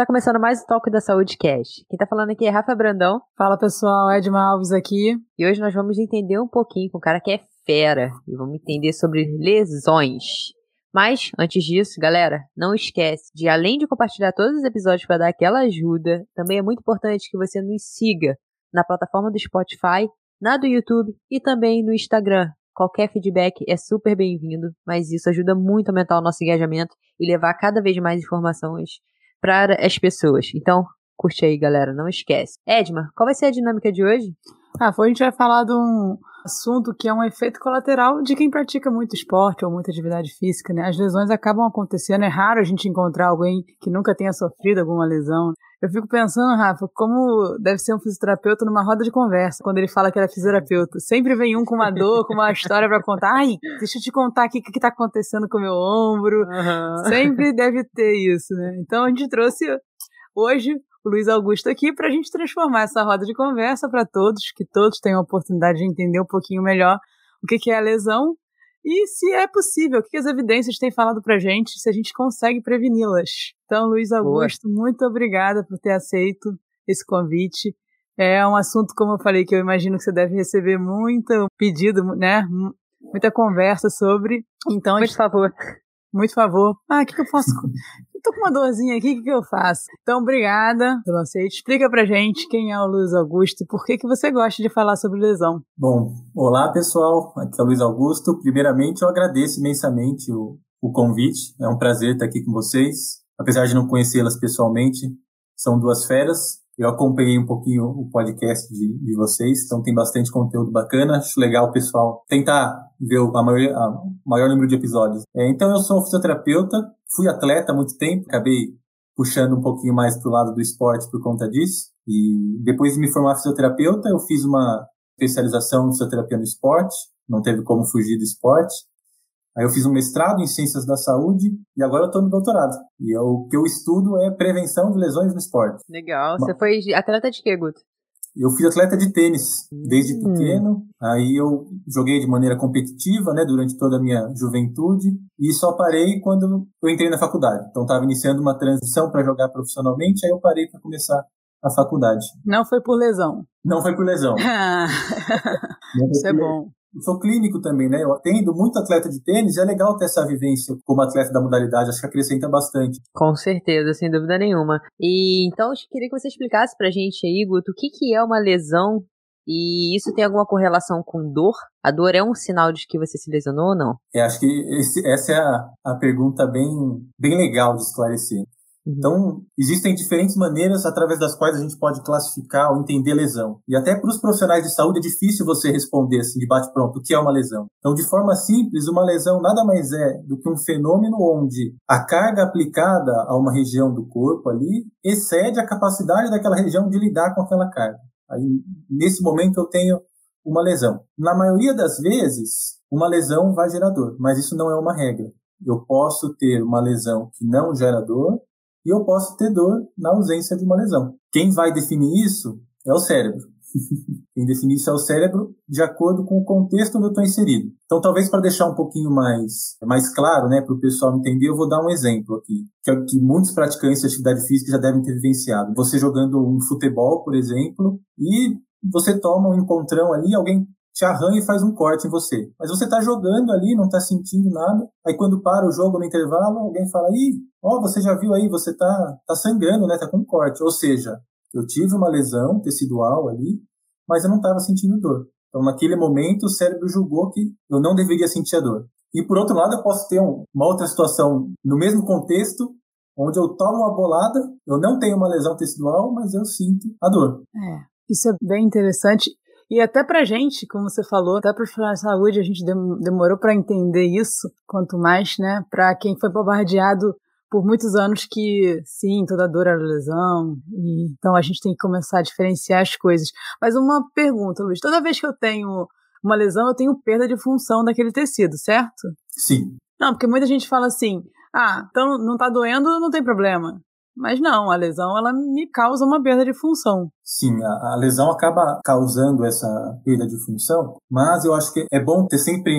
Está começando mais o Toque da Saúde Cast. Quem tá falando aqui é Rafa Brandão. Fala pessoal, Edma Alves aqui. E hoje nós vamos entender um pouquinho com o cara que é fera. E vamos entender sobre lesões. Mas, antes disso, galera, não esquece de, além de compartilhar todos os episódios para dar aquela ajuda, também é muito importante que você nos siga na plataforma do Spotify, na do YouTube e também no Instagram. Qualquer feedback é super bem-vindo, mas isso ajuda muito a aumentar o nosso engajamento e levar cada vez mais informações para as pessoas. Então, curte aí, galera, não esquece. Edma, qual vai ser a dinâmica de hoje? Ah, hoje a gente vai falar de um assunto que é um efeito colateral de quem pratica muito esporte ou muita atividade física, né? As lesões acabam acontecendo, é raro a gente encontrar alguém que nunca tenha sofrido alguma lesão. Eu fico pensando, Rafa, como deve ser um fisioterapeuta numa roda de conversa, quando ele fala que era fisioterapeuta. Sempre vem um com uma dor, com uma história para contar. Ai, deixa eu te contar aqui o que, que tá acontecendo com o meu ombro. Uhum. Sempre deve ter isso, né? Então a gente trouxe hoje o Luiz Augusto aqui para a gente transformar essa roda de conversa para todos, que todos tenham a oportunidade de entender um pouquinho melhor o que, que é a lesão e se é possível, o que as evidências têm falado para gente, se a gente consegue preveni-las. Então, Luiz Augusto, Boa. muito obrigada por ter aceito esse convite. É um assunto, como eu falei, que eu imagino que você deve receber muito pedido, né? Muita conversa sobre. Então, por favor. Muito favor. Ah, o que, que eu faço? Tô com uma dorzinha aqui, o que, que eu faço? Então, obrigada pelo aceite. Explica pra gente quem é o Luiz Augusto e por que, que você gosta de falar sobre lesão. Bom, olá pessoal, aqui é o Luiz Augusto. Primeiramente, eu agradeço imensamente o, o convite. É um prazer estar aqui com vocês. Apesar de não conhecê-las pessoalmente, são duas feras. Eu acompanhei um pouquinho o podcast de, de vocês, então tem bastante conteúdo bacana. Acho legal o pessoal tentar ver a maior, a maior número de episódios. É, então, eu sou fisioterapeuta, fui atleta há muito tempo, acabei puxando um pouquinho mais para o lado do esporte por conta disso. E depois de me formar fisioterapeuta, eu fiz uma especialização em fisioterapia no esporte, não teve como fugir do esporte. Aí eu fiz um mestrado em ciências da saúde e agora eu estou no doutorado. E eu, o que eu estudo é prevenção de lesões no esporte. Legal. Você foi atleta de quê, Guto? Eu fui atleta de tênis desde hum. pequeno. Aí eu joguei de maneira competitiva, né, durante toda a minha juventude e só parei quando eu entrei na faculdade. Então estava iniciando uma transição para jogar profissionalmente, aí eu parei para começar a faculdade. Não foi por lesão. Não foi por lesão. Isso é bom eu sou clínico também, né? Eu atendo muito atleta de tênis e é legal ter essa vivência como atleta da modalidade, acho que acrescenta bastante. Com certeza, sem dúvida nenhuma. E então eu queria que você explicasse pra gente aí, Guto, o que, que é uma lesão e isso tem alguma correlação com dor? A dor é um sinal de que você se lesionou ou não? É, acho que esse, essa é a, a pergunta bem, bem legal de esclarecer. Uhum. Então, existem diferentes maneiras através das quais a gente pode classificar ou entender lesão. E até para os profissionais de saúde é difícil você responder assim, de bate-pronto, o que é uma lesão. Então, de forma simples, uma lesão nada mais é do que um fenômeno onde a carga aplicada a uma região do corpo ali excede a capacidade daquela região de lidar com aquela carga. Aí, nesse momento, eu tenho uma lesão. Na maioria das vezes, uma lesão vai gerar dor, mas isso não é uma regra. Eu posso ter uma lesão que não gera dor e eu posso ter dor na ausência de uma lesão. Quem vai definir isso é o cérebro. Quem define isso é o cérebro de acordo com o contexto onde eu estou inserido. Então, talvez para deixar um pouquinho mais, mais claro, né, para o pessoal entender, eu vou dar um exemplo aqui, que é que muitos praticantes de atividade física já devem ter vivenciado. Você jogando um futebol, por exemplo, e você toma um encontrão ali, alguém te arranha e faz um corte em você. Mas você está jogando ali, não está sentindo nada. Aí quando para o jogo no intervalo, alguém fala: "Ih, ó, você já viu aí, você tá tá sangrando, né? Tá com um corte". Ou seja, eu tive uma lesão tecidual ali, mas eu não estava sentindo dor. Então, naquele momento, o cérebro julgou que eu não deveria sentir a dor. E por outro lado, eu posso ter uma outra situação no mesmo contexto, onde eu tomo uma bolada, eu não tenho uma lesão tecidual, mas eu sinto a dor. É, isso é bem interessante. E até pra gente, como você falou, até para a saúde, a gente demorou para entender isso, quanto mais, né, para quem foi bombardeado por muitos anos que, sim, toda dor era lesão, e, então a gente tem que começar a diferenciar as coisas. Mas uma pergunta, Luiz, toda vez que eu tenho uma lesão, eu tenho perda de função daquele tecido, certo? Sim. Não, porque muita gente fala assim, ah, então não tá doendo, não tem problema. Mas não, a lesão ela me causa uma perda de função. Sim, a, a, lesão acaba causando essa perda de função, mas eu acho que é bom ter sempre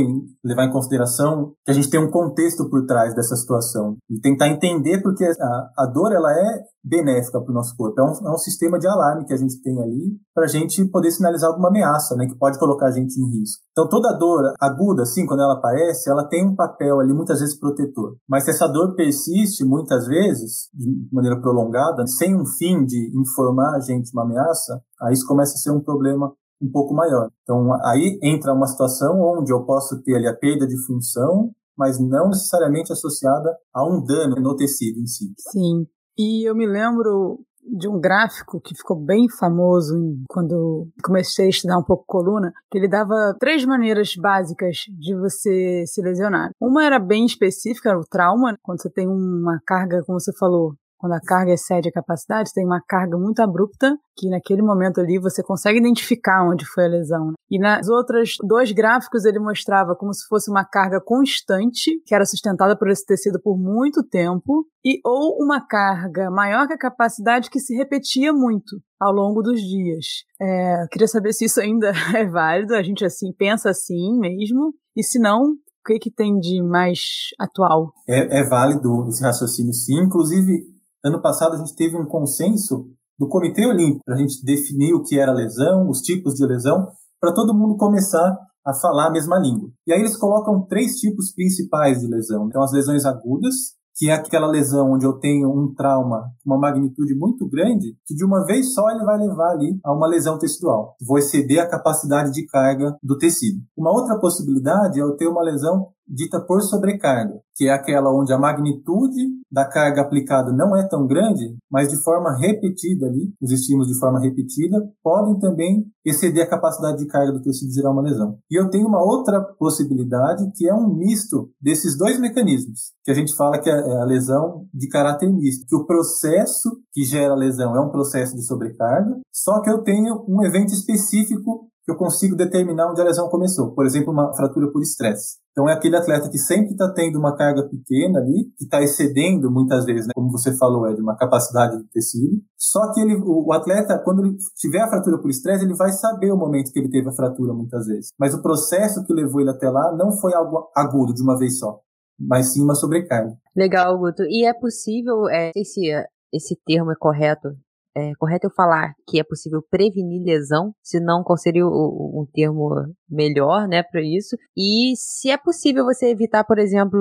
levar em consideração que a gente tem um contexto por trás dessa situação e tentar entender porque a, a dor ela é benéfica para o nosso corpo. É um, é um sistema de alarme que a gente tem ali para a gente poder sinalizar alguma ameaça, né, que pode colocar a gente em risco. Então toda dor aguda, assim, quando ela aparece, ela tem um papel ali muitas vezes protetor. Mas se essa dor persiste muitas vezes de maneira prolongada, sem um fim de informar a gente uma ameaça, aí isso começa a ser um problema um pouco maior. Então aí entra uma situação onde eu posso ter ali a perda de função mas não necessariamente associada a um dano no tecido em si. Sim. E eu me lembro de um gráfico que ficou bem famoso quando comecei a estudar um pouco coluna, que ele dava três maneiras básicas de você se lesionar. Uma era bem específica, era o trauma, quando você tem uma carga, como você falou, quando a carga excede a capacidade, tem uma carga muito abrupta, que naquele momento ali você consegue identificar onde foi a lesão. Né? E nas outras dois gráficos ele mostrava como se fosse uma carga constante, que era sustentada por esse tecido por muito tempo, e ou uma carga maior que a capacidade que se repetia muito ao longo dos dias. É, queria saber se isso ainda é válido, a gente assim pensa assim mesmo, e se não, o que, que tem de mais atual? É, é válido esse raciocínio, sim. Inclusive, Ano passado a gente teve um consenso do Comitê Olímpico para a gente definir o que era lesão, os tipos de lesão, para todo mundo começar a falar a mesma língua. E aí eles colocam três tipos principais de lesão. Então, as lesões agudas, que é aquela lesão onde eu tenho um trauma, uma magnitude muito grande, que de uma vez só ele vai levar ali a uma lesão tecidual. Vou exceder a capacidade de carga do tecido. Uma outra possibilidade é eu ter uma lesão dita por sobrecarga, que é aquela onde a magnitude da carga aplicada não é tão grande, mas de forma repetida ali, os estímulos de forma repetida podem também exceder a capacidade de carga do tecido e gerar uma lesão. E eu tenho uma outra possibilidade que é um misto desses dois mecanismos, que a gente fala que é, é a lesão de caráter misto, que o processo que gera a lesão é um processo de sobrecarga, só que eu tenho um evento específico eu consigo determinar onde a lesão começou. Por exemplo, uma fratura por estresse. Então é aquele atleta que sempre está tendo uma carga pequena ali, que está excedendo muitas vezes, né, como você falou, é de uma capacidade do tecido. Só que ele, o, atleta, quando ele tiver a fratura por estresse, ele vai saber o momento que ele teve a fratura muitas vezes. Mas o processo que levou ele até lá não foi algo agudo de uma vez só, mas sim uma sobrecarga. Legal, Guto. E é possível, é, não sei se esse termo é correto, é correto eu falar que é possível prevenir lesão, se não, qual seria o, um termo melhor, né, para isso? E se é possível você evitar, por exemplo,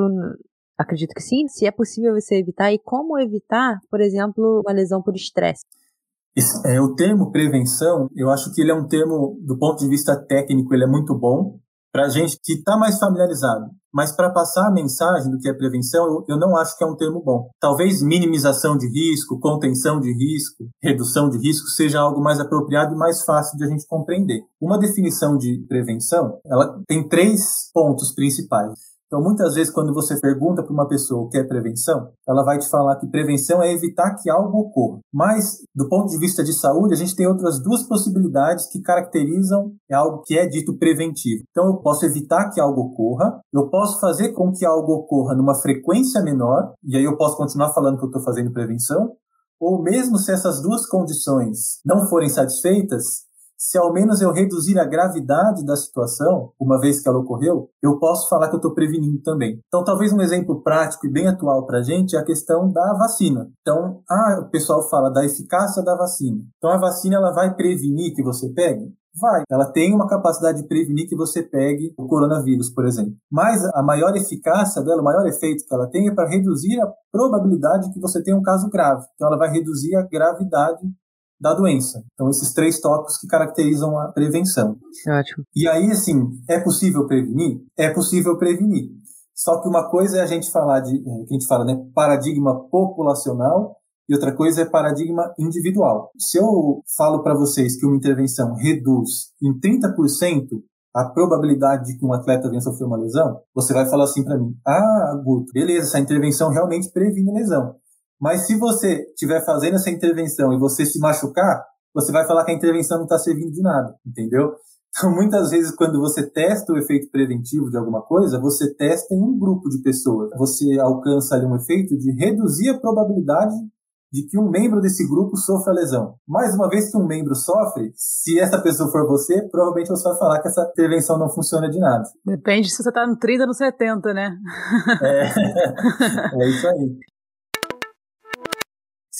acredito que sim, se é possível você evitar e como evitar, por exemplo, uma lesão por estresse. É, o termo prevenção, eu acho que ele é um termo, do ponto de vista técnico, ele é muito bom para a gente que está mais familiarizado. Mas para passar a mensagem do que é prevenção, eu, eu, não acho que é um termo bom. Talvez minimização de risco, contenção de risco, redução de risco seja algo mais apropriado e mais fácil de a gente compreender. Uma definição de prevenção, ela tem três pontos principais. Então, muitas vezes, quando você pergunta para uma pessoa o que é prevenção, ela vai te falar que prevenção é evitar que algo ocorra. Mas, do ponto de vista de saúde, a gente tem outras duas possibilidades que caracterizam algo que é dito preventivo. Então, eu posso evitar que algo ocorra, eu posso fazer com que algo ocorra numa frequência menor, e aí eu posso continuar falando que eu estou fazendo prevenção, ou mesmo se essas duas condições não forem satisfeitas, se ao menos eu reduzir a gravidade da situação, uma vez que ela ocorreu, eu posso falar que eu estou prevenindo também. Então, talvez um exemplo prático e bem atual para a gente é a questão da vacina. Então, ah, o pessoal fala da eficácia da vacina. Então, a vacina ela vai prevenir que você pegue? Vai. Ela tem uma capacidade de prevenir que você pegue o coronavírus, por exemplo. Mas a maior eficácia dela, o maior efeito que ela tem é para reduzir a probabilidade de que você tenha um caso grave. Então, ela vai reduzir a gravidade da doença. Então, esses três tópicos que caracterizam a prevenção. Ótimo. E aí, assim, é possível prevenir? É possível prevenir. Só que uma coisa é a gente falar de, é, que a gente fala, né, paradigma populacional e outra coisa é paradigma individual. Se eu falo para vocês que uma intervenção reduz em 30% a probabilidade de que um atleta venha sofrer uma lesão, você vai falar assim para mim: "Ah, Guto, beleza, essa intervenção realmente previne lesão". Mas se você estiver fazendo essa intervenção e você se machucar, você vai falar que a intervenção não está servindo de nada, entendeu? Então, muitas vezes, quando você testa o efeito preventivo de alguma coisa, você testa em um grupo de pessoas. Você alcança ali um efeito de reduzir a probabilidade de que um membro desse grupo sofra lesão. Mais uma vez que um membro sofre, se essa pessoa for você, provavelmente você vai falar que essa intervenção não funciona de nada. Depende se você está no 30 ou no 70, né? É, é isso aí.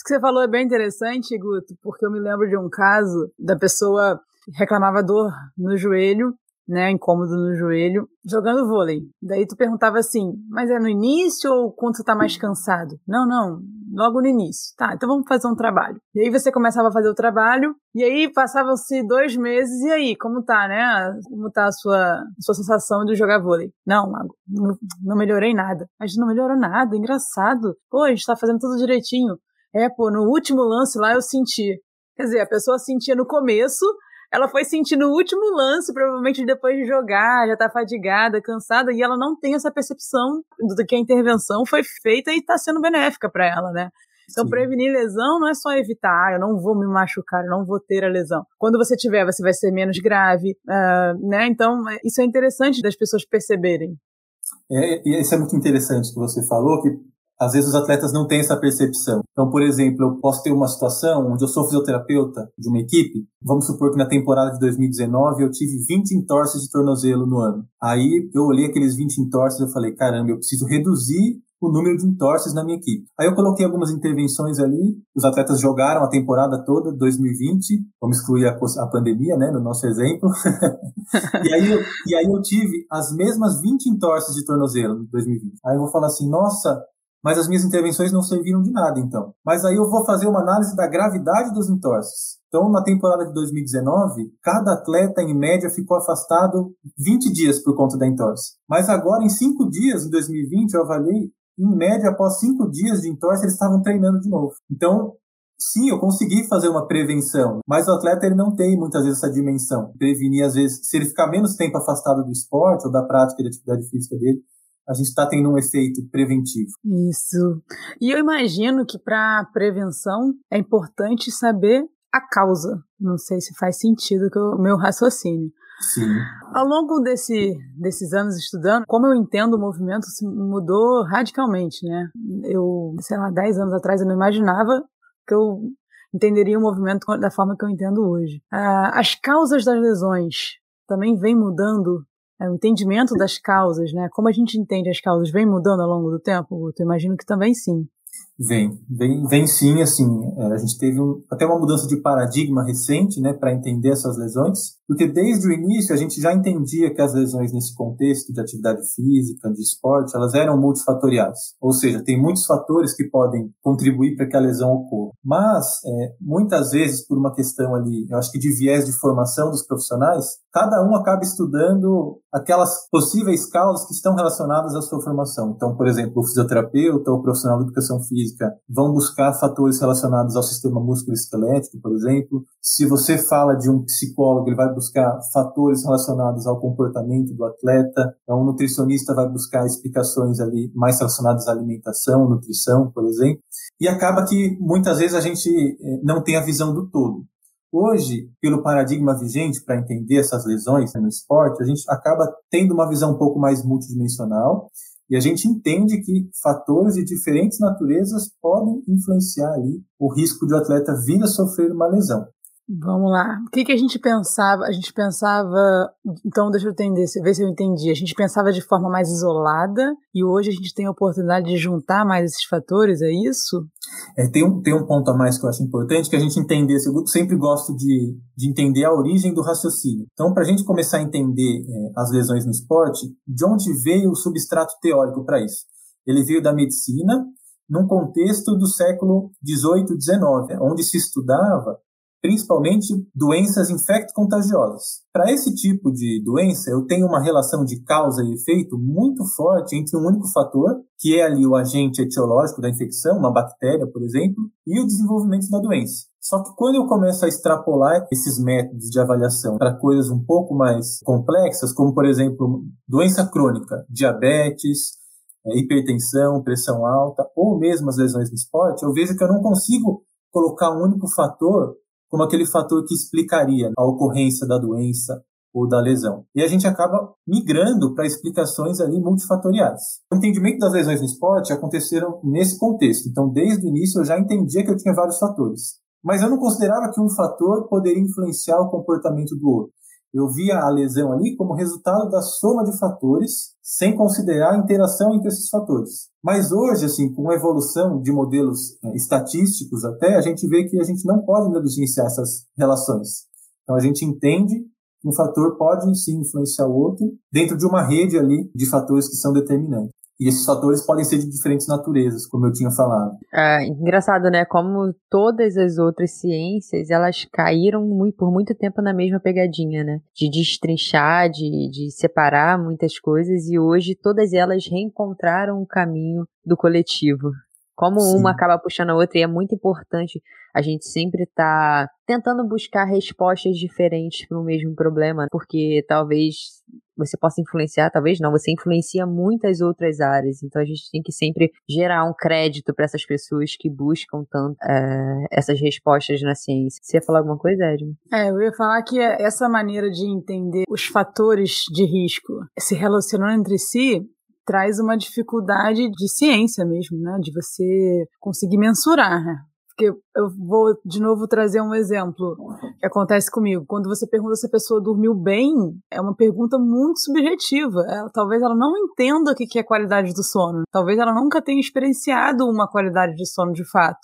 Isso que você falou é bem interessante, Guto, porque eu me lembro de um caso da pessoa reclamava dor no joelho né, incômodo no joelho, jogando vôlei. Daí tu perguntava assim, mas é no início ou quando tu tá mais cansado? Não, não, logo no início. Tá, então vamos fazer um trabalho. E aí você começava a fazer o trabalho, e aí passavam-se dois meses, e aí, como tá, né? Como tá a sua, a sua sensação de jogar vôlei? Não, não, não melhorei nada. Mas não melhorou nada, engraçado. Pô, a gente tá fazendo tudo direitinho. É, pô, no último lance lá eu senti. Quer dizer, a pessoa sentia no começo, ela foi sentindo o último lance, provavelmente depois de jogar, já tá fadigada, cansada, e ela não tem essa percepção do que a intervenção foi feita e tá sendo benéfica para ela, né? Então, Sim. prevenir lesão não é só evitar, ah, eu não vou me machucar, eu não vou ter a lesão. Quando você tiver, você vai ser menos grave, uh, né? Então, é, isso é interessante das pessoas perceberem. É, e isso é muito interessante que você falou, que às vezes os atletas não têm essa percepção. Então, por exemplo, eu posso ter uma situação onde eu sou fisioterapeuta de uma equipe. Vamos supor que na temporada de 2019 eu tive 20 entorses de tornozelo no ano. Aí eu olhei aqueles 20 entorses e falei, caramba, eu preciso reduzir o número de entorses na minha equipe. Aí eu coloquei algumas intervenções ali, os atletas jogaram a temporada toda, 2020, vamos excluir a, a pandemia, né, no nosso exemplo. e, aí eu, e aí eu tive as mesmas 20 entorses de tornozelo em 2020. Aí eu vou falar assim, nossa, mas as minhas intervenções não serviram de nada, então. Mas aí eu vou fazer uma análise da gravidade dos entorses. Então, na temporada de 2019, cada atleta, em média, ficou afastado 20 dias por conta da entorse. Mas agora, em 5 dias, em 2020, eu avaliei, em média, após 5 dias de entorse, eles estavam treinando de novo. Então, sim, eu consegui fazer uma prevenção, mas o atleta ele não tem muitas vezes essa dimensão. Prevenir, às vezes, se ele ficar menos tempo afastado do esporte ou da prática de atividade física dele, a gente está tendo um efeito preventivo. Isso. E eu imagino que para prevenção é importante saber a causa. Não sei se faz sentido o meu raciocínio. Sim. Ao longo desse, desses anos estudando, como eu entendo o movimento se mudou radicalmente, né? Eu, sei lá, 10 anos atrás eu não imaginava que eu entenderia o movimento da forma que eu entendo hoje. Ah, as causas das lesões também vêm mudando é, o entendimento das causas, né? Como a gente entende as causas, vem mudando ao longo do tempo? Eu imagino que também sim. Vem, vem, vem sim, assim, é, a gente teve um, até uma mudança de paradigma recente, né, para entender essas lesões, porque desde o início a gente já entendia que as lesões nesse contexto de atividade física, de esporte, elas eram multifatoriais, ou seja, tem muitos fatores que podem contribuir para que a lesão ocorra. Mas, é, muitas vezes, por uma questão ali, eu acho que de viés de formação dos profissionais, cada um acaba estudando aquelas possíveis causas que estão relacionadas à sua formação. Então, por exemplo, o fisioterapeuta ou o profissional de educação física vão buscar fatores relacionados ao sistema músculo-esquelético, por exemplo. Se você fala de um psicólogo, ele vai buscar fatores relacionados ao comportamento do atleta. Então, um nutricionista vai buscar explicações ali mais relacionadas à alimentação, nutrição, por exemplo. E acaba que muitas vezes a gente eh, não tem a visão do todo. Hoje, pelo paradigma vigente para entender essas lesões no esporte, a gente acaba tendo uma visão um pouco mais multidimensional e a gente entende que fatores de diferentes naturezas podem influenciar ali o risco de o atleta vir a sofrer uma lesão. Vamos lá. O que, que a gente pensava? A gente pensava. Então, deixa eu entender, ver se eu entendi. A gente pensava de forma mais isolada e hoje a gente tem a oportunidade de juntar mais esses fatores, é isso? É, tem, um, tem um ponto a mais que eu acho importante, que a gente entender. Eu sempre gosto de, de entender a origem do raciocínio. Então, para a gente começar a entender é, as lesões no esporte, de onde veio o substrato teórico para isso? Ele veio da medicina, num contexto do século XVIII, XIX, onde se estudava principalmente doenças infecto-contagiosas. Para esse tipo de doença, eu tenho uma relação de causa e efeito muito forte entre um único fator, que é ali o agente etiológico da infecção, uma bactéria, por exemplo, e o desenvolvimento da doença. Só que quando eu começo a extrapolar esses métodos de avaliação para coisas um pouco mais complexas, como por exemplo doença crônica, diabetes, é, hipertensão, pressão alta, ou mesmo as lesões no esporte, eu vejo que eu não consigo colocar um único fator como aquele fator que explicaria a ocorrência da doença ou da lesão. E a gente acaba migrando para explicações ali multifatoriais. O entendimento das lesões no esporte aconteceram nesse contexto. Então, desde o início eu já entendia que eu tinha vários fatores. Mas eu não considerava que um fator poderia influenciar o comportamento do outro. Eu via a lesão ali como resultado da soma de fatores, sem considerar a interação entre esses fatores. Mas hoje, assim, com a evolução de modelos é, estatísticos até, a gente vê que a gente não pode negligenciar essas relações. Então a gente entende que um fator pode sim influenciar o outro dentro de uma rede ali de fatores que são determinantes. E esses fatores podem ser de diferentes naturezas, como eu tinha falado. É engraçado, né? Como todas as outras ciências, elas caíram muito, por muito tempo na mesma pegadinha, né? De destrinchar, de, de separar muitas coisas, e hoje todas elas reencontraram o caminho do coletivo. Como Sim. uma acaba puxando a outra, e é muito importante a gente sempre estar tá tentando buscar respostas diferentes para o mesmo problema, porque talvez você possa influenciar, talvez não, você influencia muitas outras áreas. Então a gente tem que sempre gerar um crédito para essas pessoas que buscam tanto é, essas respostas na ciência. Você ia falar alguma coisa, Edmund? É, eu ia falar que essa maneira de entender os fatores de risco se relacionando entre si traz uma dificuldade de ciência mesmo, né? De você conseguir mensurar, né? Porque eu vou de novo trazer um exemplo que acontece comigo. Quando você pergunta se a pessoa dormiu bem, é uma pergunta muito subjetiva. Ela, talvez ela não entenda o que é qualidade do sono. Talvez ela nunca tenha experienciado uma qualidade de sono de fato.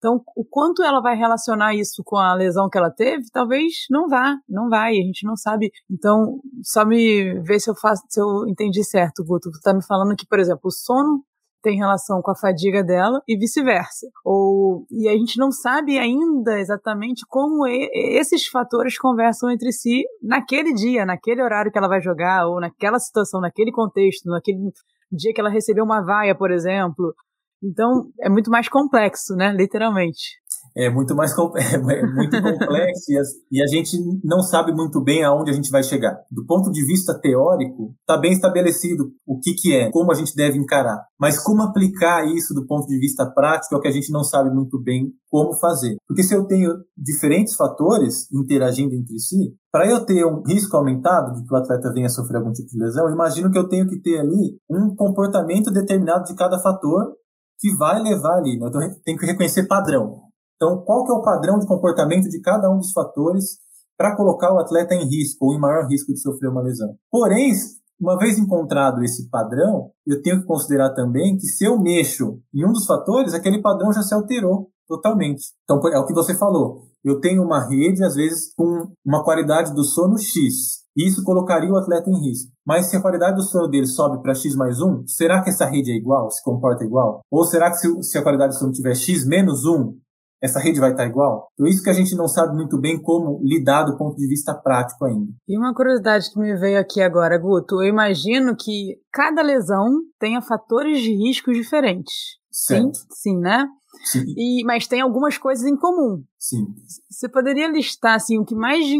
Então, o quanto ela vai relacionar isso com a lesão que ela teve, talvez não vá, não vai, a gente não sabe. Então, só me ver se eu faço, se eu entendi certo, Guto. Tu tá me falando que, por exemplo, o sono tem relação com a fadiga dela e vice-versa. Ou e a gente não sabe ainda exatamente como e, esses fatores conversam entre si naquele dia, naquele horário que ela vai jogar ou naquela situação, naquele contexto, naquele dia que ela recebeu uma vaia, por exemplo, então, é muito mais complexo, né? Literalmente. É muito mais é, muito complexo e, a, e a gente não sabe muito bem aonde a gente vai chegar. Do ponto de vista teórico, está bem estabelecido o que, que é, como a gente deve encarar. Mas como aplicar isso do ponto de vista prático é o que a gente não sabe muito bem como fazer. Porque se eu tenho diferentes fatores interagindo entre si, para eu ter um risco aumentado de que o atleta venha sofrer algum tipo de lesão, imagino que eu tenho que ter ali um comportamento determinado de cada fator que vai levar ali. Né? Então, tem que reconhecer padrão. Então, qual que é o padrão de comportamento de cada um dos fatores para colocar o atleta em risco ou em maior risco de sofrer uma lesão? Porém, uma vez encontrado esse padrão, eu tenho que considerar também que se eu mexo em um dos fatores, aquele padrão já se alterou totalmente. Então, é o que você falou. Eu tenho uma rede, às vezes, com uma qualidade do sono X. Isso colocaria o atleta em risco. Mas se a qualidade do sono dele sobe para X mais 1, será que essa rede é igual? Se comporta igual? Ou será que se, se a qualidade do sono tiver X menos 1, essa rede vai estar igual? Então, isso que a gente não sabe muito bem como lidar do ponto de vista prático ainda. E uma curiosidade que me veio aqui agora, Guto, eu imagino que cada lesão tenha fatores de risco diferentes. Certo. Sim, sim né? Sim. E, mas tem algumas coisas em comum. Sim. Você poderia listar assim, o que mais de,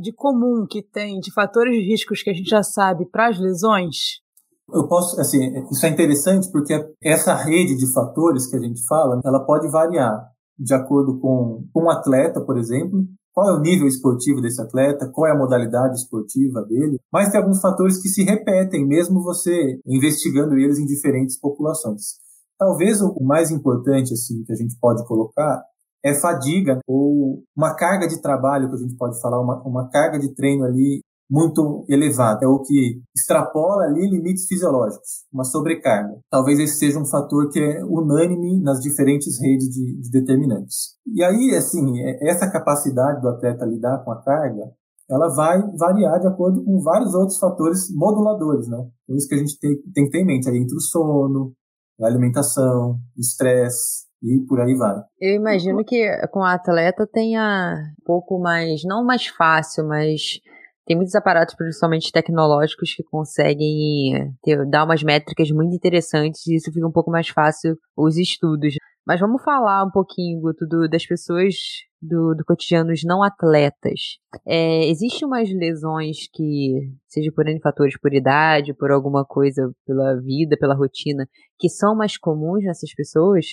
de comum que tem de fatores de riscos que a gente já sabe para as lesões? Eu posso, assim, isso é interessante porque essa rede de fatores que a gente fala, ela pode variar de acordo com, com um atleta, por exemplo, qual é o nível esportivo desse atleta, qual é a modalidade esportiva dele, mas tem alguns fatores que se repetem, mesmo você investigando eles em diferentes populações. Talvez o mais importante assim que a gente pode colocar é fadiga ou uma carga de trabalho que a gente pode falar, uma, uma carga de treino ali muito elevada, é o que extrapola ali limites fisiológicos, uma sobrecarga. Talvez esse seja um fator que é unânime nas diferentes redes de, de determinantes. E aí, assim, é, essa capacidade do atleta lidar com a carga, ela vai variar de acordo com vários outros fatores moduladores, né? Por isso que a gente tem, tem que ter em mente aí entre o sono, alimentação, estresse, e por aí vai. Eu imagino que com a atleta tenha um pouco mais, não mais fácil, mas tem muitos aparatos, principalmente tecnológicos, que conseguem ter, dar umas métricas muito interessantes e isso fica um pouco mais fácil os estudos. Mas vamos falar um pouquinho, Guto, do, das pessoas do, do cotidiano não atletas. É, Existem umas lesões que, seja por N fatores, por idade, por alguma coisa, pela vida, pela rotina, que são mais comuns nessas pessoas?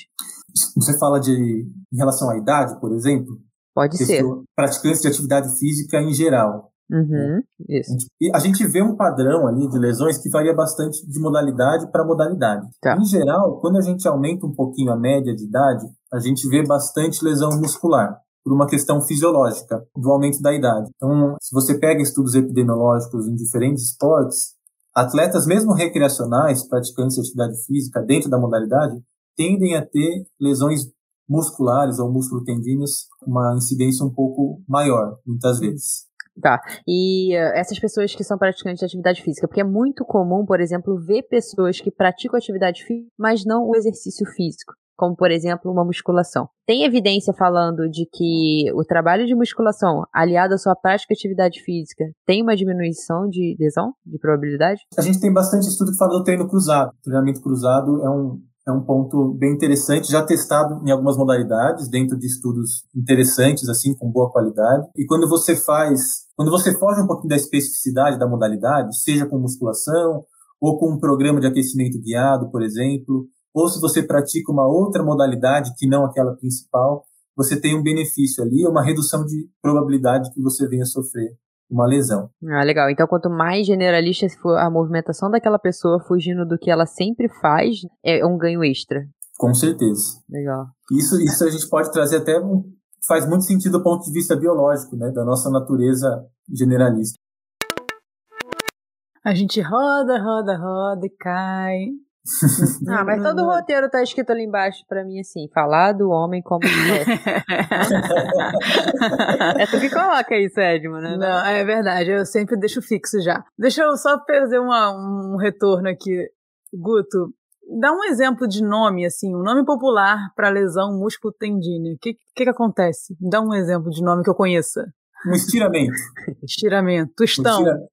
Você fala de em relação à idade, por exemplo? Pode ser. Praticantes de atividade física em geral. Uhum, isso. E a gente vê um padrão ali de lesões que varia bastante de modalidade para modalidade. Tá. Em geral, quando a gente aumenta um pouquinho a média de idade, a gente vê bastante lesão muscular por uma questão fisiológica do aumento da idade. Então, se você pega estudos epidemiológicos em diferentes esportes, atletas mesmo recreacionais, praticantes de atividade física dentro da modalidade, tendem a ter lesões musculares ou músculo-tendíneas, uma incidência um pouco maior, muitas vezes. Tá. E uh, essas pessoas que são praticantes de atividade física, porque é muito comum, por exemplo, ver pessoas que praticam atividade física, mas não o exercício físico, como por exemplo uma musculação. Tem evidência falando de que o trabalho de musculação, aliado à sua prática de atividade física, tem uma diminuição de lesão, de probabilidade? A gente tem bastante estudo que fala do treino cruzado. O treinamento cruzado é um, é um ponto bem interessante, já testado em algumas modalidades, dentro de estudos interessantes, assim, com boa qualidade. E quando você faz, quando você foge um pouquinho da especificidade da modalidade, seja com musculação, ou com um programa de aquecimento guiado, por exemplo, ou se você pratica uma outra modalidade que não aquela principal, você tem um benefício ali, uma redução de probabilidade que você venha sofrer uma lesão. Ah, legal. Então, quanto mais generalista for a movimentação daquela pessoa fugindo do que ela sempre faz, é um ganho extra. Com certeza. Legal. Isso, isso a gente pode trazer até um, faz muito sentido do ponto de vista biológico, né, da nossa natureza generalista. A gente roda, roda, roda e cai. Ah, mas todo o roteiro tá escrito ali embaixo pra mim assim: falar do homem como chefe. é tu que coloca isso, Edmund, né? Não, é verdade, eu sempre deixo fixo já. Deixa eu só fazer uma, um retorno aqui. Guto, dá um exemplo de nome, assim, um nome popular para lesão músculo tendínea. O que, que, que acontece? Dá um exemplo de nome que eu conheça. Um estiramento. estiramento. Tostão. Um estira...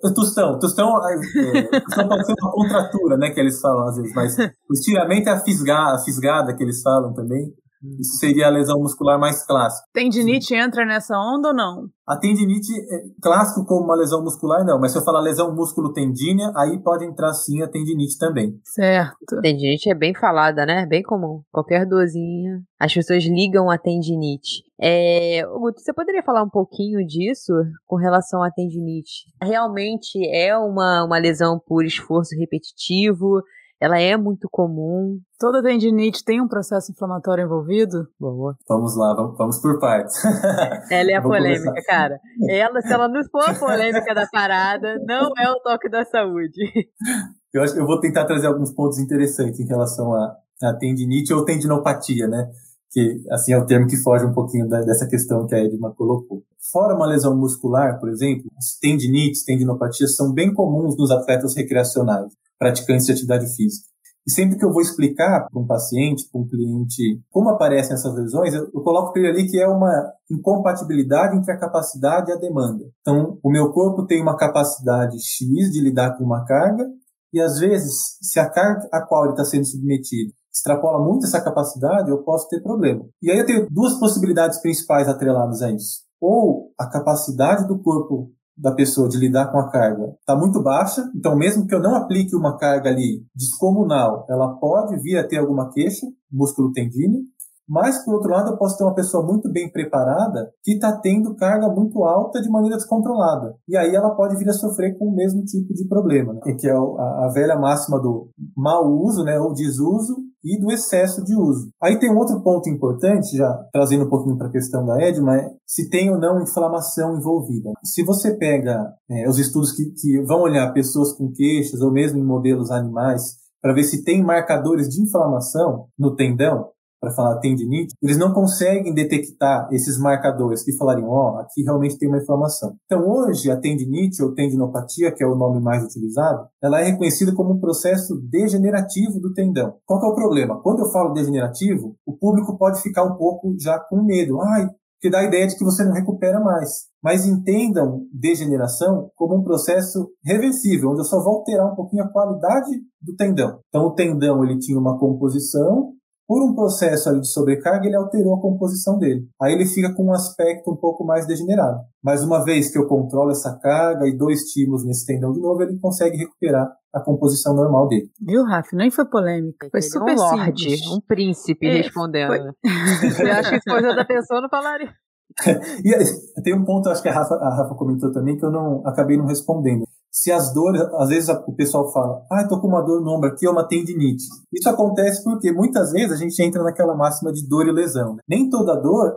Tostão, tostão, é, tostão pode ser uma contratura, né, que eles falam às vezes, mas o estiramento é a, fisga, a fisgada que eles falam também. Isso seria a lesão muscular mais clássica. Tendinite sim. entra nessa onda ou não? A tendinite é clássico como uma lesão muscular, não. Mas se eu falar lesão músculo-tendínea, aí pode entrar sim a tendinite também. Certo. Tendinite é bem falada, né? Bem comum. Qualquer dorzinha, as pessoas ligam a tendinite. É, Guto, você poderia falar um pouquinho disso com relação à tendinite? Realmente é uma, uma lesão por esforço repetitivo? Ela é muito comum. Toda tendinite tem um processo inflamatório envolvido? Boa. Vamos lá, vamos, vamos por partes. ela é a polêmica, começar. cara. Ela, se ela não for a polêmica da parada, não é o toque da saúde. Eu acho que eu vou tentar trazer alguns pontos interessantes em relação à, à tendinite ou tendinopatia, né? Que, assim, é o termo que foge um pouquinho da, dessa questão que a Edma colocou. Fora uma lesão muscular, por exemplo, as tendinites, tendinopatias são bem comuns nos atletas recreacionais praticantes de atividade física. E sempre que eu vou explicar para um paciente, para um cliente, como aparecem essas lesões, eu, eu coloco para ele ali que é uma incompatibilidade entre a capacidade e a demanda. Então, o meu corpo tem uma capacidade X de lidar com uma carga, e às vezes, se a carga a qual ele está sendo submetido extrapola muito essa capacidade, eu posso ter problema. E aí eu tenho duas possibilidades principais atreladas a isso. Ou a capacidade do corpo da pessoa de lidar com a carga está muito baixa, então mesmo que eu não aplique uma carga ali descomunal, ela pode vir a ter alguma queixa, músculo tendíneo, mas, por outro lado, eu posso ter uma pessoa muito bem preparada que está tendo carga muito alta de maneira descontrolada. E aí ela pode vir a sofrer com o mesmo tipo de problema, né? que é a, velha máxima do mau uso, né, ou desuso, e do excesso de uso. Aí tem um outro ponto importante, já trazendo um pouquinho para a questão da Edma, é se tem ou não inflamação envolvida. Se você pega é, os estudos que, que vão olhar pessoas com queixas ou mesmo em modelos animais para ver se tem marcadores de inflamação no tendão, para falar tendinite, eles não conseguem detectar esses marcadores que falariam, ó, oh, aqui realmente tem uma inflamação. Então, hoje, a tendinite ou tendinopatia, que é o nome mais utilizado, ela é reconhecida como um processo degenerativo do tendão. Qual é o problema? Quando eu falo degenerativo, o público pode ficar um pouco já com medo. Ai, que dá a ideia de que você não recupera mais. Mas entendam degeneração como um processo reversível, onde eu só vou alterar um pouquinho a qualidade do tendão. Então, o tendão ele tinha uma composição por um processo ali de sobrecarga, ele alterou a composição dele. Aí ele fica com um aspecto um pouco mais degenerado. Mas uma vez que eu controlo essa carga e dou estímulos nesse tendão de novo, ele consegue recuperar a composição normal dele. Viu, Rafa? Nem foi polêmica. Foi ele super um lorde, um príncipe é, respondendo. Foi... Você acha que coisa da pessoa não falaria? e tem um ponto, acho que a Rafa, a Rafa comentou também, que eu não acabei não respondendo. Se as dores, às vezes o pessoal fala, ah, tô com uma dor no ombro aqui, é uma tendinite. Isso acontece porque muitas vezes a gente entra naquela máxima de dor e lesão. Né? Nem toda dor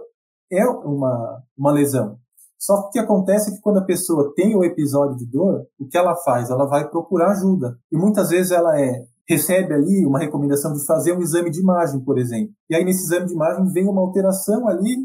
é uma, uma lesão. Só que o que acontece é que quando a pessoa tem o episódio de dor, o que ela faz? Ela vai procurar ajuda. E muitas vezes ela é recebe ali uma recomendação de fazer um exame de imagem, por exemplo. E aí nesse exame de imagem vem uma alteração ali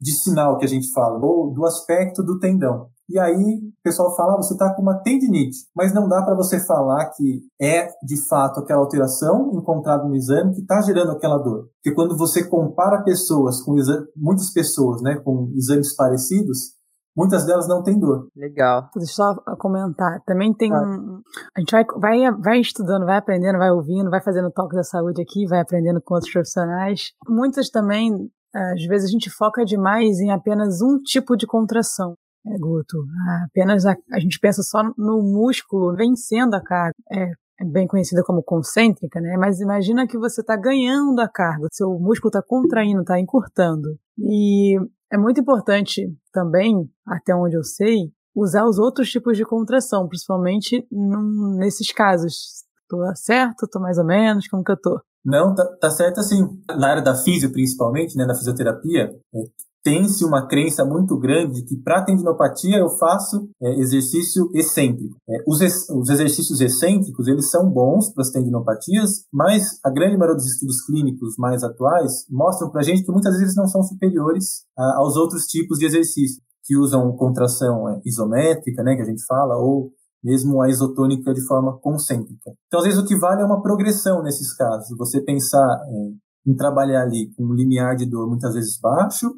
de sinal que a gente fala, ou do aspecto do tendão. E aí o pessoal fala, ah, você está com uma tendinite, mas não dá para você falar que é de fato aquela alteração encontrada no exame que está gerando aquela dor. Porque quando você compara pessoas com exame, muitas pessoas, né, com exames parecidos, muitas delas não têm dor. Legal. Deixa eu só comentar. Também tem ah. um. A gente vai, vai, vai estudando, vai aprendendo, vai ouvindo, vai fazendo toque da saúde aqui, vai aprendendo com outros profissionais. Muitas também, às vezes, a gente foca demais em apenas um tipo de contração. É, Guto. Apenas a, a gente pensa só no músculo vencendo a carga. É, é bem conhecida como concêntrica, né? Mas imagina que você está ganhando a carga, seu músculo está contraindo, está encurtando. E é muito importante também, até onde eu sei, usar os outros tipos de contração, principalmente num, nesses casos. Tô certo? Tô mais ou menos? Como que eu tô? Não, tá, tá certo assim. Na área da física, principalmente, né, da fisioterapia, é, tem-se uma crença muito grande de que para tendinopatia eu faço é, exercício excêntrico. É, os, ex, os, exercícios excêntricos eles são bons para as tendinopatias, mas a grande maioria dos estudos clínicos mais atuais mostram para a gente que muitas vezes não são superiores a, aos outros tipos de exercício que usam contração é, isométrica, né, que a gente fala, ou mesmo a isotônica de forma concêntrica. Então, às vezes, o que vale é uma progressão nesses casos. Você pensar é, em trabalhar ali com um limiar de dor muitas vezes baixo,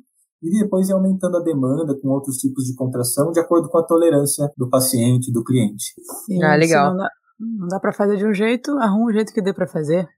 e depois ir aumentando a demanda com outros tipos de contração de acordo com a tolerância do paciente, do cliente. Sim, ah, legal. Não dá, dá para fazer de um jeito, arruma um jeito que dê para fazer.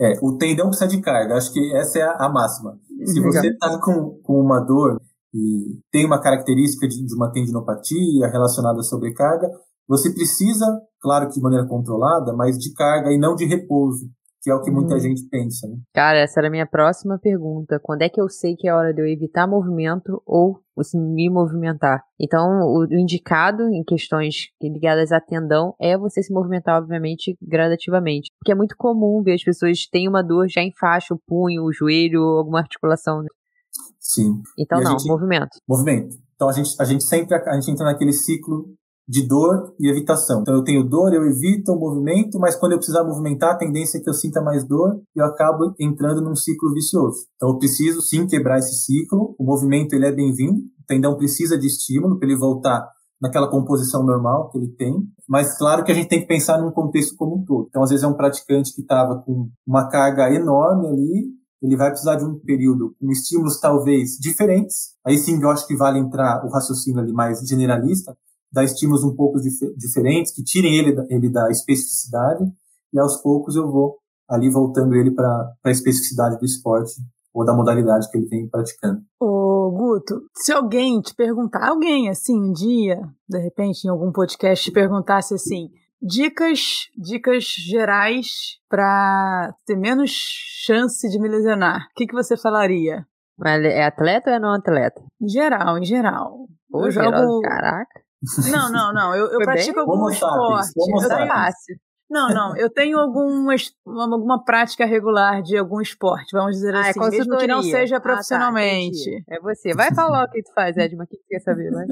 É, o tendão precisa de carga, acho que essa é a, a máxima. Se legal. você está com, com uma dor e tem uma característica de, de uma tendinopatia relacionada à sobrecarga, você precisa, claro que de maneira controlada, mas de carga e não de repouso que é o que muita hum. gente pensa. Né? Cara, essa era a minha próxima pergunta. Quando é que eu sei que é hora de eu evitar movimento ou me movimentar? Então, o, indicado em questões ligadas a tendão é você se movimentar, obviamente, gradativamente. Porque é muito comum ver as pessoas têm uma dor já em faixa, o punho, o joelho, alguma articulação. Né? Sim. Então, não, gente, movimento. Movimento. Então, a gente, a gente sempre a gente entra naquele ciclo de dor e evitação. Então eu tenho dor, eu evito o movimento, mas quando eu precisar movimentar, a tendência é que eu sinta mais dor e eu acabo entrando num ciclo vicioso. Então eu preciso sim quebrar esse ciclo. O movimento ele é bem-vindo, o tendão precisa de estímulo para ele voltar naquela composição normal que ele tem, mas claro que a gente tem que pensar num contexto como um todo. Então às vezes é um praticante que estava com uma carga enorme ali, ele vai precisar de um período com estímulos talvez diferentes. Aí sim eu acho que vale entrar o raciocínio ali mais generalista, dar estímulos um pouco dif diferentes, que tirem ele, ele da especificidade, e aos poucos eu vou ali voltando ele para a especificidade do esporte ou da modalidade que ele vem praticando. Ô, Guto, se alguém te perguntar, alguém assim, um dia, de repente, em algum podcast, te perguntasse assim, dicas, dicas gerais para ter menos chance de me lesionar, o que, que você falaria? É atleta ou é não atleta? Em geral, em geral. Pô, eu jogo... Caraca. Não, não, não. Eu, eu pratico algum esporte. Eu tenho fácil. Não, não. Eu tenho algumas, alguma prática regular de algum esporte, vamos dizer ah, é assim, é mesmo que não seja profissionalmente. Ah, tá, é você. Vai falar o que tu faz, Edma, o que tu quer saber? Vai.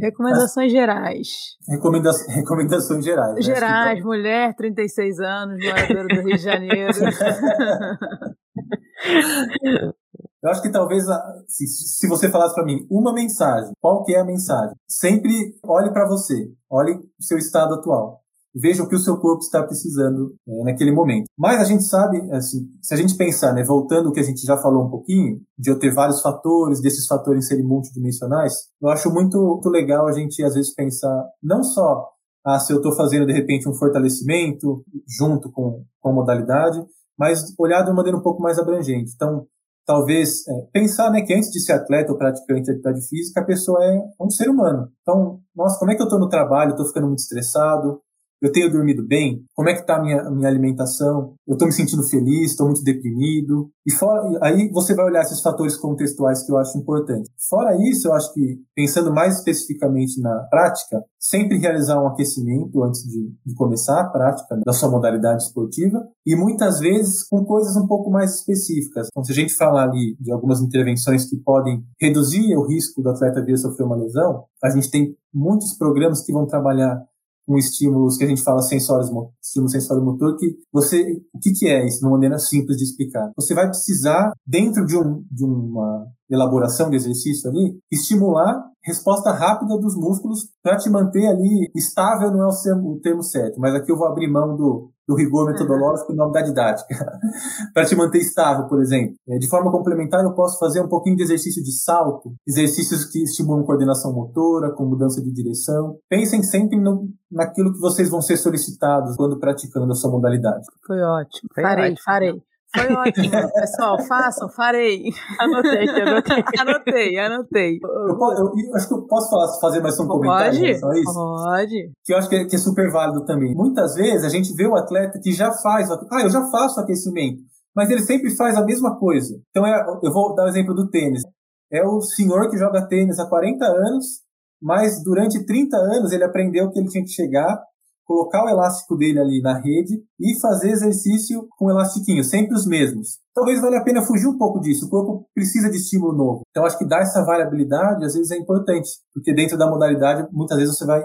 Recomendações gerais. Recomenda recomendações gerais. Né? Gerais, que... mulher, 36 anos, moradora do Rio de Janeiro. Eu acho que talvez, se, se você falasse para mim uma mensagem, qual que é a mensagem? Sempre olhe para você, olhe o seu estado atual. Veja o que o seu corpo está precisando é, naquele momento. Mas a gente sabe, assim, se a gente pensar, né, voltando ao que a gente já falou um pouquinho, de eu ter vários fatores, desses fatores serem multidimensionais, eu acho muito, muito legal a gente, às vezes, pensar não só ah, se eu estou fazendo, de repente, um fortalecimento junto com, com a modalidade, mas olhar de uma maneira um pouco mais abrangente. Então, talvez é, pensar né, que antes de ser atleta ou praticante de atividade física, a pessoa é um ser humano. Então, nossa, como é que eu estou no trabalho? Estou ficando muito estressado, Eu tenho dormido bem? Como é que está a minha, minha alimentação? Eu estou me sentindo feliz? Estou muito deprimido? E fora, aí você vai olhar esses fatores contextuais que eu acho importante. Fora isso, eu acho que, pensando mais especificamente na prática, sempre realizar um aquecimento antes de, de começar a prática da sua modalidade esportiva e muitas vezes com coisas um pouco mais específicas. Então, se a gente falar ali de algumas intervenções que podem reduzir o risco do atleta vir a sofrer uma lesão, a gente tem muitos programas que vão trabalhar com estímulos que a gente fala sensórios, estímulo sensório motor, que você, o que, que é isso, de uma maneira simples de explicar? Você vai precisar, dentro de, um, de uma elaboração de exercício ali, estimular resposta rápida dos músculos para te manter ali estável, não é o termo certo, mas aqui eu vou abrir mão do, do rigor metodológico uhum. nome da didática. para te manter estável, por exemplo. É, de forma complementar, eu posso fazer um pouquinho de exercício de salto, exercícios que estimulam coordenação motora, com mudança de direção. Pensem sempre no, naquilo que vocês vão ser solicitados quando praticando a sua modalidade. Foi ótimo. Foi farei, ótimo. farei. Foi ótimo. Pessoal, façam, farei. Anotei, anotei. anotei, anotei. Eu, eu, eu, acho que eu posso falar, fazer mais um comentário Pode? a isso. Pode. Que eu acho que é, que é, super válido também. Muitas vezes a gente vê o atleta que já faz, ah, eu já faço aquecimento, mas ele sempre faz a mesma coisa. Então é, eu vou dar o exemplo do tênis. É o senhor que joga tênis há 40 anos, mas durante 30 anos ele aprendeu que ele tinha que chegar colocar o elástico dele ali na rede e fazer exercício com elastiquinho, sempre os mesmos. Talvez valha a pena fugir um pouco disso. O corpo precisa de estímulo novo. Então, acho que dar essa variabilidade às vezes é importante, porque dentro da modalidade, muitas vezes você vai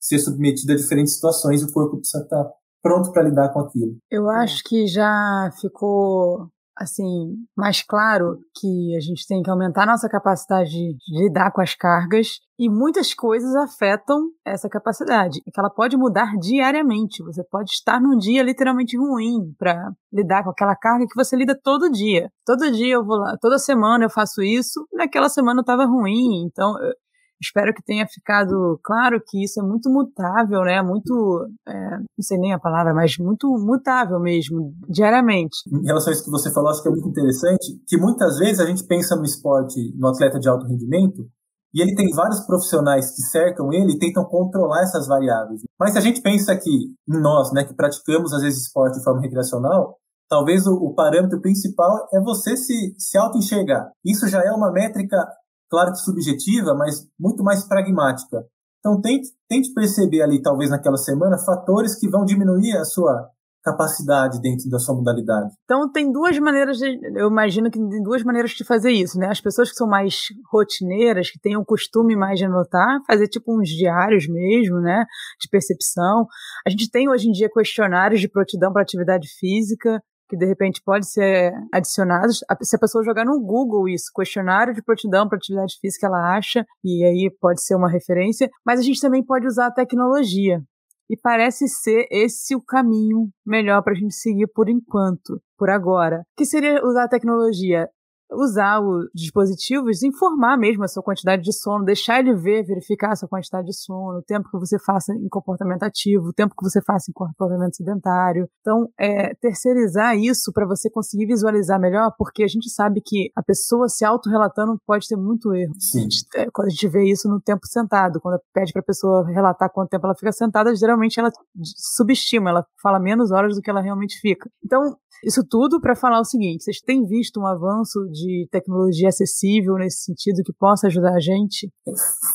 ser submetido a diferentes situações e o corpo precisa estar pronto para lidar com aquilo. Eu acho que já ficou assim, mais claro que a gente tem que aumentar nossa capacidade de, lidar com as cargas e muitas coisas afetam essa capacidade, que ela pode mudar diariamente. Você pode estar num dia literalmente ruim para lidar com aquela carga que você lida todo dia. Todo dia eu vou lá, toda semana eu faço isso, naquela semana eu estava ruim, então Espero que tenha ficado claro que isso é muito mutável, né? Muito, é, não sei nem a palavra, mas muito mutável mesmo, diariamente. Em relação a isso que você falou, acho que é muito interessante, que muitas vezes a gente pensa no esporte, no atleta de alto rendimento, e ele tem vários profissionais que cercam ele e tentam controlar essas variáveis. Mas se a gente pensa que em nós, né, que praticamos às vezes esporte de forma recreacional, talvez o, o parâmetro principal é você se, se auto-enxergar. Isso já é uma métrica claro que subjetiva, mas muito mais pragmática. Então tente, tente perceber ali, talvez naquela semana, fatores que vão diminuir a sua capacidade dentro da sua modalidade. Então tem duas maneiras de, eu imagino que tem duas maneiras de fazer isso, né? As pessoas que são mais rotineiras, que têm o costume mais de anotar, fazer tipo uns diários mesmo, né, de percepção. A gente tem hoje em dia questionários de prontidão para atividade física, que de repente pode ser adicionados. Se a pessoa jogar no Google isso, questionário de prontidão para atividade física, ela acha, e aí pode ser uma referência. Mas a gente também pode usar a tecnologia. E parece ser esse o caminho melhor para a gente seguir por enquanto, por agora. Que seria usar a tecnologia? Usar os dispositivos, informar mesmo a sua quantidade de sono, deixar ele ver, verificar a sua quantidade de sono, o tempo que você faça em comportamento ativo, o tempo que você faça em comportamento sedentário. Então, é, terceirizar isso para você conseguir visualizar melhor, porque a gente sabe que a pessoa se autorrelatando pode ter muito erro. Sim. A gente, é, quando a gente vê isso no tempo sentado, quando pede para a pessoa relatar quanto tempo ela fica sentada, geralmente ela subestima, ela fala menos horas do que ela realmente fica. Então, isso tudo para falar o seguinte: vocês têm visto um avanço de tecnologia acessível nesse sentido que possa ajudar a gente?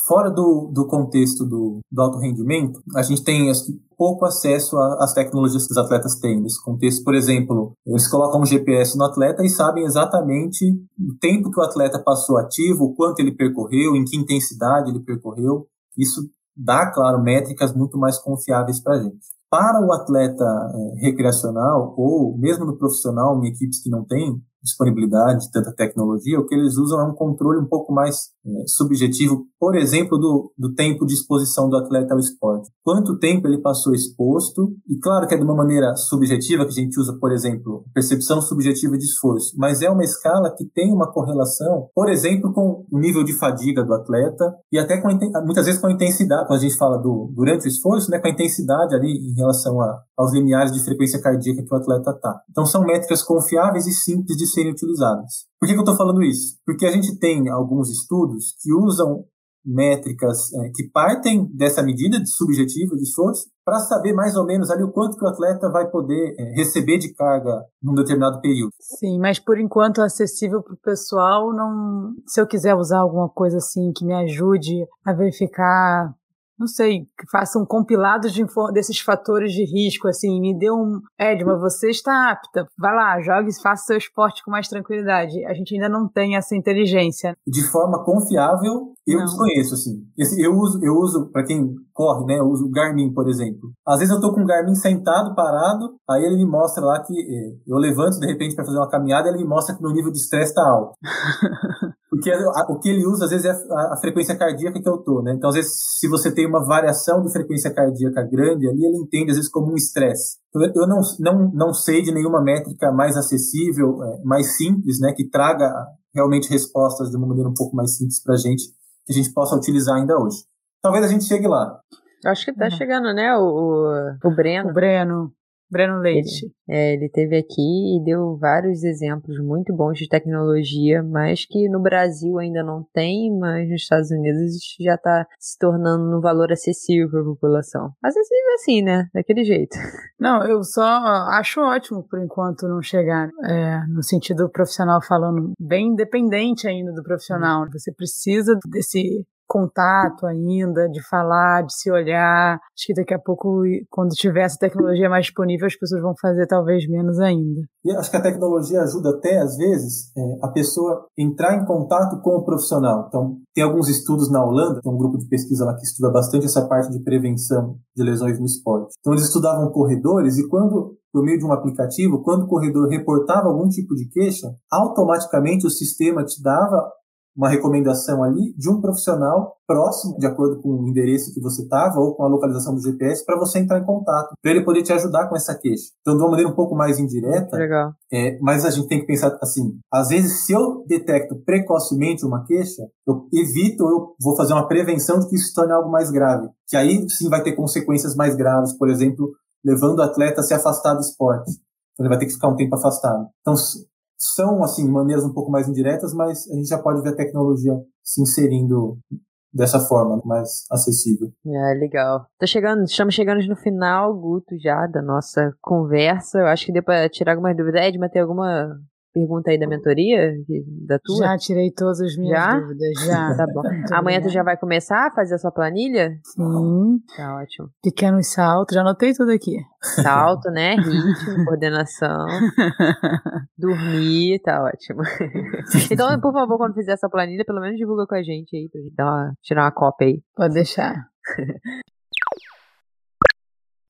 Fora do, do contexto do, do alto rendimento, a gente tem pouco acesso às tecnologias que os atletas têm. Nesse contexto, por exemplo, eles colocam um GPS no atleta e sabem exatamente o tempo que o atleta passou ativo, o quanto ele percorreu, em que intensidade ele percorreu. Isso dá, claro, métricas muito mais confiáveis para a gente. Para o atleta é, recreacional ou mesmo no profissional, em equipes que não têm disponibilidade de tanta tecnologia, o que eles usam é um controle um pouco mais é, subjetivo, por exemplo, do, do tempo de exposição do atleta ao esporte. Quanto tempo ele passou exposto, e claro que é de uma maneira subjetiva, que a gente usa, por exemplo, percepção subjetiva de esforço, mas é uma escala que tem uma correlação, por exemplo, com o nível de fadiga do atleta e até com muitas vezes com a intensidade, quando a gente fala do durante o esforço, né, com a intensidade ali em relação a, aos limiares de frequência cardíaca que o atleta está. Então são métricas confiáveis e simples de serem utilizadas. Por que, que eu estou falando isso? Porque a gente tem alguns estudos que usam métricas é, que partem dessa medida de subjetiva de esforço para saber mais ou menos ali o quanto que o atleta vai poder é, receber de carga num determinado período. Sim, mas por enquanto acessível para o pessoal, não. Se eu quiser usar alguma coisa assim que me ajude a verificar não sei, que faça um compilado de desses fatores de risco, assim, me dê um, Edma, você está apta, vai lá, jogue e faça seu esporte com mais tranquilidade. A gente ainda não tem essa inteligência. De forma confiável, eu não. desconheço, assim. Eu uso, eu uso para quem corre, né, eu uso o Garmin, por exemplo. Às vezes eu tô com o Garmin sentado, parado, aí ele me mostra lá que eh, eu levanto de repente para fazer uma caminhada, ele me mostra que meu nível de estresse está alto. Porque o que ele usa, às vezes, é a, a, frequência cardíaca que eu tô, né? Então, às vezes, se você tem uma variação de frequência cardíaca grande ali, ele entende, às vezes, como um estresse. Então, eu não, não, não sei de nenhuma métrica mais acessível, é, mais simples, né? Que traga realmente respostas de uma maneira um pouco mais simples pra gente, que a gente possa utilizar ainda hoje. Talvez a gente chegue lá. Acho que tá uhum. chegando, né, o, o, o Breno. O Breno. Breno Leite. Ele, é, ele teve aqui e deu vários exemplos muito bons de tecnologia, mas que no Brasil ainda não tem, mas nos Estados Unidos já está se tornando um valor acessível para a população. Acessível assim, né? Daquele jeito. Não, eu só acho ótimo por enquanto não chegar é, no sentido profissional falando, bem independente ainda do profissional. Você precisa desse contato ainda, de falar, de se olhar. Acho que daqui a pouco, quando tiver essa tecnologia mais disponível, as pessoas vão fazer talvez menos ainda. E acho que a tecnologia ajuda até, às vezes, é, a pessoa entrar em contato com o profissional. Então, tem alguns estudos na Holanda, tem um grupo de pesquisa lá que estuda bastante essa parte de prevenção de lesões no esporte. Então, eles estudavam corredores e quando por meio de um aplicativo, quando o corredor reportava algum tipo de queixa, automaticamente o sistema te dava uma recomendação ali de um profissional próximo, de acordo com o endereço que você estava ou com a localização do GPS, para você entrar em contato, para ele poder te ajudar com essa queixa. Então, de uma maneira um pouco mais indireta, Legal. É, mas a gente tem que pensar assim: às vezes, se eu detecto precocemente uma queixa, eu evito, eu vou fazer uma prevenção de que isso se torne algo mais grave, que aí sim vai ter consequências mais graves, por exemplo, levando o atleta a se afastar do esporte. Então, ele vai ter que ficar um tempo afastado. Então, são assim maneiras um pouco mais indiretas, mas a gente já pode ver a tecnologia se inserindo dessa forma mais acessível. É, legal. Tá chegando, estamos chegando no final, Guto, já da nossa conversa. Eu acho que deu para tirar algumas dúvidas. Edma, tem alguma pergunta aí da mentoria? Da tua? Já tirei todas as minhas já? dúvidas, já. tá bom. Amanhã tu já vai começar a fazer a sua planilha? Sim. Tá ótimo. Pequenos saltos, já anotei tudo aqui. Salto, né? Ritmo, coordenação. dormir, tá ótimo. então, por favor, quando fizer essa planilha, pelo menos divulga com a gente aí, pra gente dar uma, tirar uma cópia aí. Pode deixar.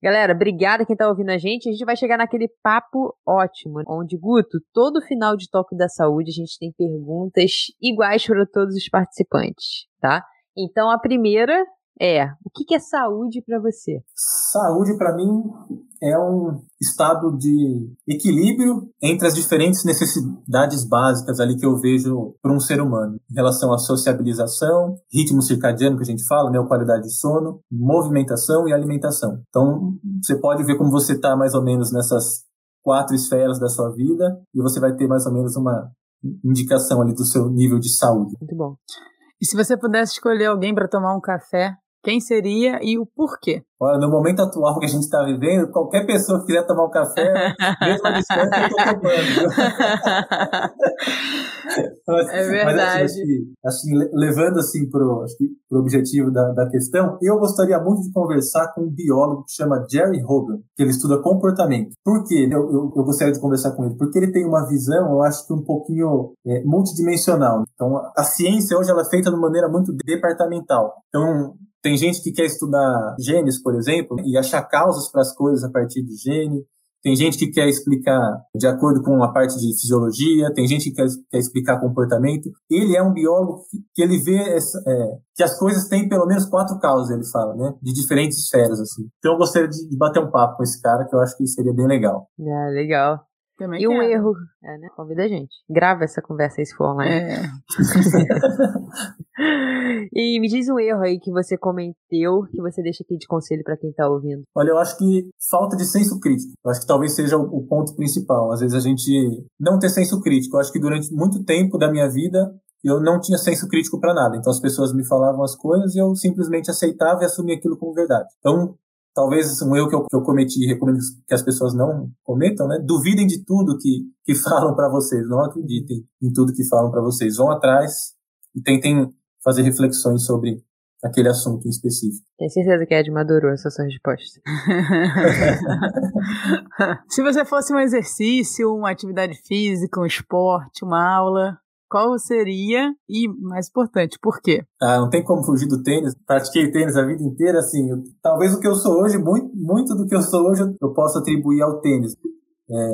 Galera, obrigada quem tá ouvindo a gente. A gente vai chegar naquele papo ótimo, onde, Guto, todo final de Toque da Saúde a gente tem perguntas iguais para todos os participantes, tá? Então a primeira é: o que é saúde para você? Saúde para mim é um estado de equilíbrio entre as diferentes necessidades básicas ali que eu vejo para um ser humano, em relação à sociabilização, ritmo circadiano que a gente fala, né, qualidade de sono, movimentação e alimentação. Então, você pode ver como você está mais ou menos nessas quatro esferas da sua vida e você vai ter mais ou menos uma indicação ali do seu nível de saúde. Muito bom. E se você pudesse escolher alguém para tomar um café, quem seria e o porquê? Olha, no momento atual que a gente está vivendo, qualquer pessoa que quiser tomar um café, mesmo a distância, eu estou tomando. mas, é verdade. Mas, assim, assim, levando assim para o objetivo da, da questão, eu gostaria muito de conversar com um biólogo que chama Jerry Hogan, que ele estuda comportamento. Por quê? Eu, eu, eu gostaria de conversar com ele? Porque ele tem uma visão, eu acho que um pouquinho é, multidimensional. Então, a ciência hoje ela é feita de maneira muito departamental. Então, tem gente que quer estudar genes, por exemplo, e achar causas para as coisas a partir de gene. Tem gente que quer explicar de acordo com a parte de fisiologia, tem gente que quer, quer explicar comportamento. Ele é um biólogo que, que ele vê essa, é, que as coisas têm pelo menos quatro causas, ele fala, né? De diferentes esferas, assim. Então eu gostaria de, de bater um papo com esse cara, que eu acho que seria bem legal. É, legal. Também e um erro, é, né? Convida a gente. Grava essa conversa aí se for online. É. e me diz um erro aí que você cometeu, que você deixa aqui de conselho para quem tá ouvindo. Olha, eu acho que falta de senso crítico. Eu acho que talvez seja o ponto principal. Às vezes a gente não ter senso crítico. Eu acho que durante muito tempo da minha vida eu não tinha senso crítico para nada. Então as pessoas me falavam as coisas e eu simplesmente aceitava e assumia aquilo como verdade. Então, talvez um erro que eu, que eu cometi e recomendo que as pessoas não cometam, né? Duvidem de tudo que, que falam para vocês, não acreditem em tudo que falam para vocês. Vão atrás e tentem fazer reflexões sobre aquele assunto em específico. Tenho certeza que Ed madurou essa sua resposta. Se você fosse um exercício, uma atividade física, um esporte, uma aula, qual seria e, mais importante, por quê? Ah, não tem como fugir do tênis. Pratiquei tênis a vida inteira, assim. Eu, talvez o que eu sou hoje, muito, muito do que eu sou hoje, eu posso atribuir ao tênis. É,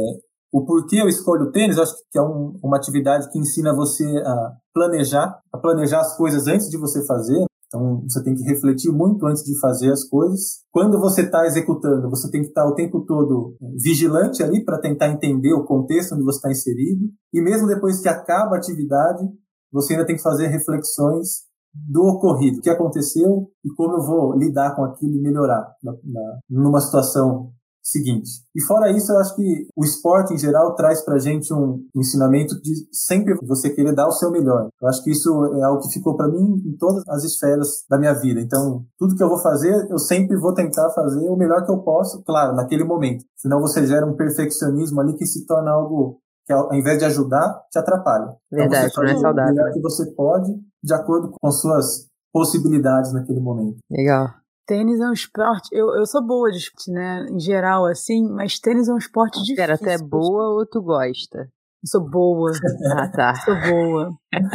o porquê eu escolho o tênis, acho que é um, uma atividade que ensina você a planejar, a planejar as coisas antes de você fazer. Então, você tem que refletir muito antes de fazer as coisas. Quando você está executando, você tem que estar tá o tempo todo vigilante ali para tentar entender o contexto onde você está inserido. E mesmo depois que acaba a atividade, você ainda tem que fazer reflexões do ocorrido, o que aconteceu e como eu vou lidar com aquilo e melhorar na, na, numa situação seguinte. E fora isso, eu acho que o esporte em geral traz pra gente um ensinamento de sempre você querer dar o seu melhor. Eu acho que isso é algo que ficou para mim em todas as esferas da minha vida. Então, tudo que eu vou fazer, eu sempre vou tentar fazer o melhor que eu posso, claro, naquele momento. Senão você gera um perfeccionismo ali que se torna algo que ao invés de ajudar, te atrapalha. Verdade, então, não é saudável. O melhor que você pode, de acordo com suas possibilidades naquele momento. Legal. Tênis é um esporte. Eu, eu sou boa de esporte, né? Em geral, assim, mas tênis é um esporte difícil. Pera, tu é boa ou tu gosta? Eu sou boa. Ah, tá. Sou boa.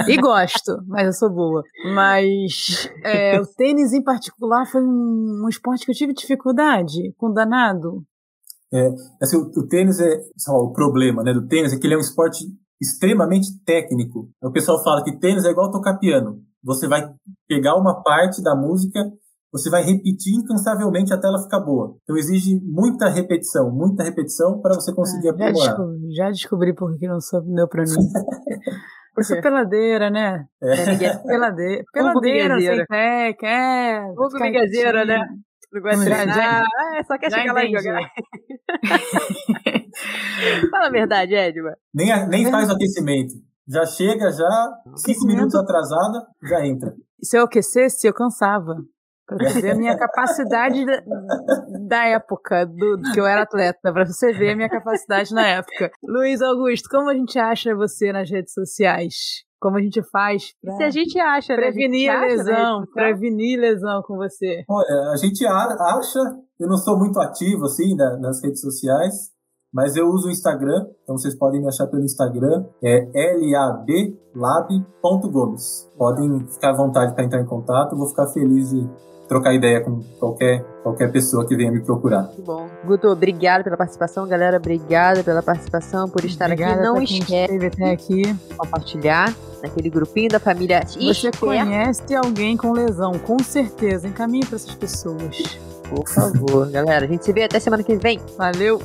E gosto, mas eu sou boa. Mas é, o tênis em particular foi um, um, esporte que eu tive dificuldade com danado. É, assim, o, o tênis é. Só, o problema né, do tênis é que ele é um esporte extremamente técnico. O pessoal fala que tênis é igual tocar piano. Você vai pegar uma parte da música você vai repetir incansavelmente até ela ficar boa. Então exige muita repetição, muita repetição para você conseguir ah, aprimorar. Já descobri, já descobri por que não sou deu para mim. Eu sou peladeira, né? É. Peladeira, peladeira sem pé, quer. Pouco bigazeira, né? Não gosta já, já, ah, é, só quer chegar lá e jogar. Fala a verdade, Edma. Nem, nem faz o aquecimento. Já chega, já, cinco minutos atrasada, já entra. Se eu aquecesse, eu cansava. Pra você ver a minha capacidade da, da época do, do, que eu era atleta, pra você ver a minha capacidade na época. Luiz Augusto, como a gente acha você nas redes sociais? Como a gente faz pra Se a gente acha, prevenir né? a, gente lesão, acha, prevenir lesão com você? Olha, a gente acha, eu não sou muito ativo assim nas redes sociais, mas eu uso o Instagram, então vocês podem me achar pelo Instagram, é lablab.gomes. Podem ficar à vontade para entrar em contato, vou ficar feliz de trocar ideia com qualquer, qualquer pessoa que venha me procurar. Muito bom. Guto, obrigado pela participação, galera. Obrigada pela participação, por estar Obrigada aqui. Não esquece até aqui. compartilhar naquele grupinho da família Você Esther. conhece alguém com lesão, com certeza. Encaminhe para essas pessoas. Por favor, galera. A gente se vê até semana que vem. Valeu!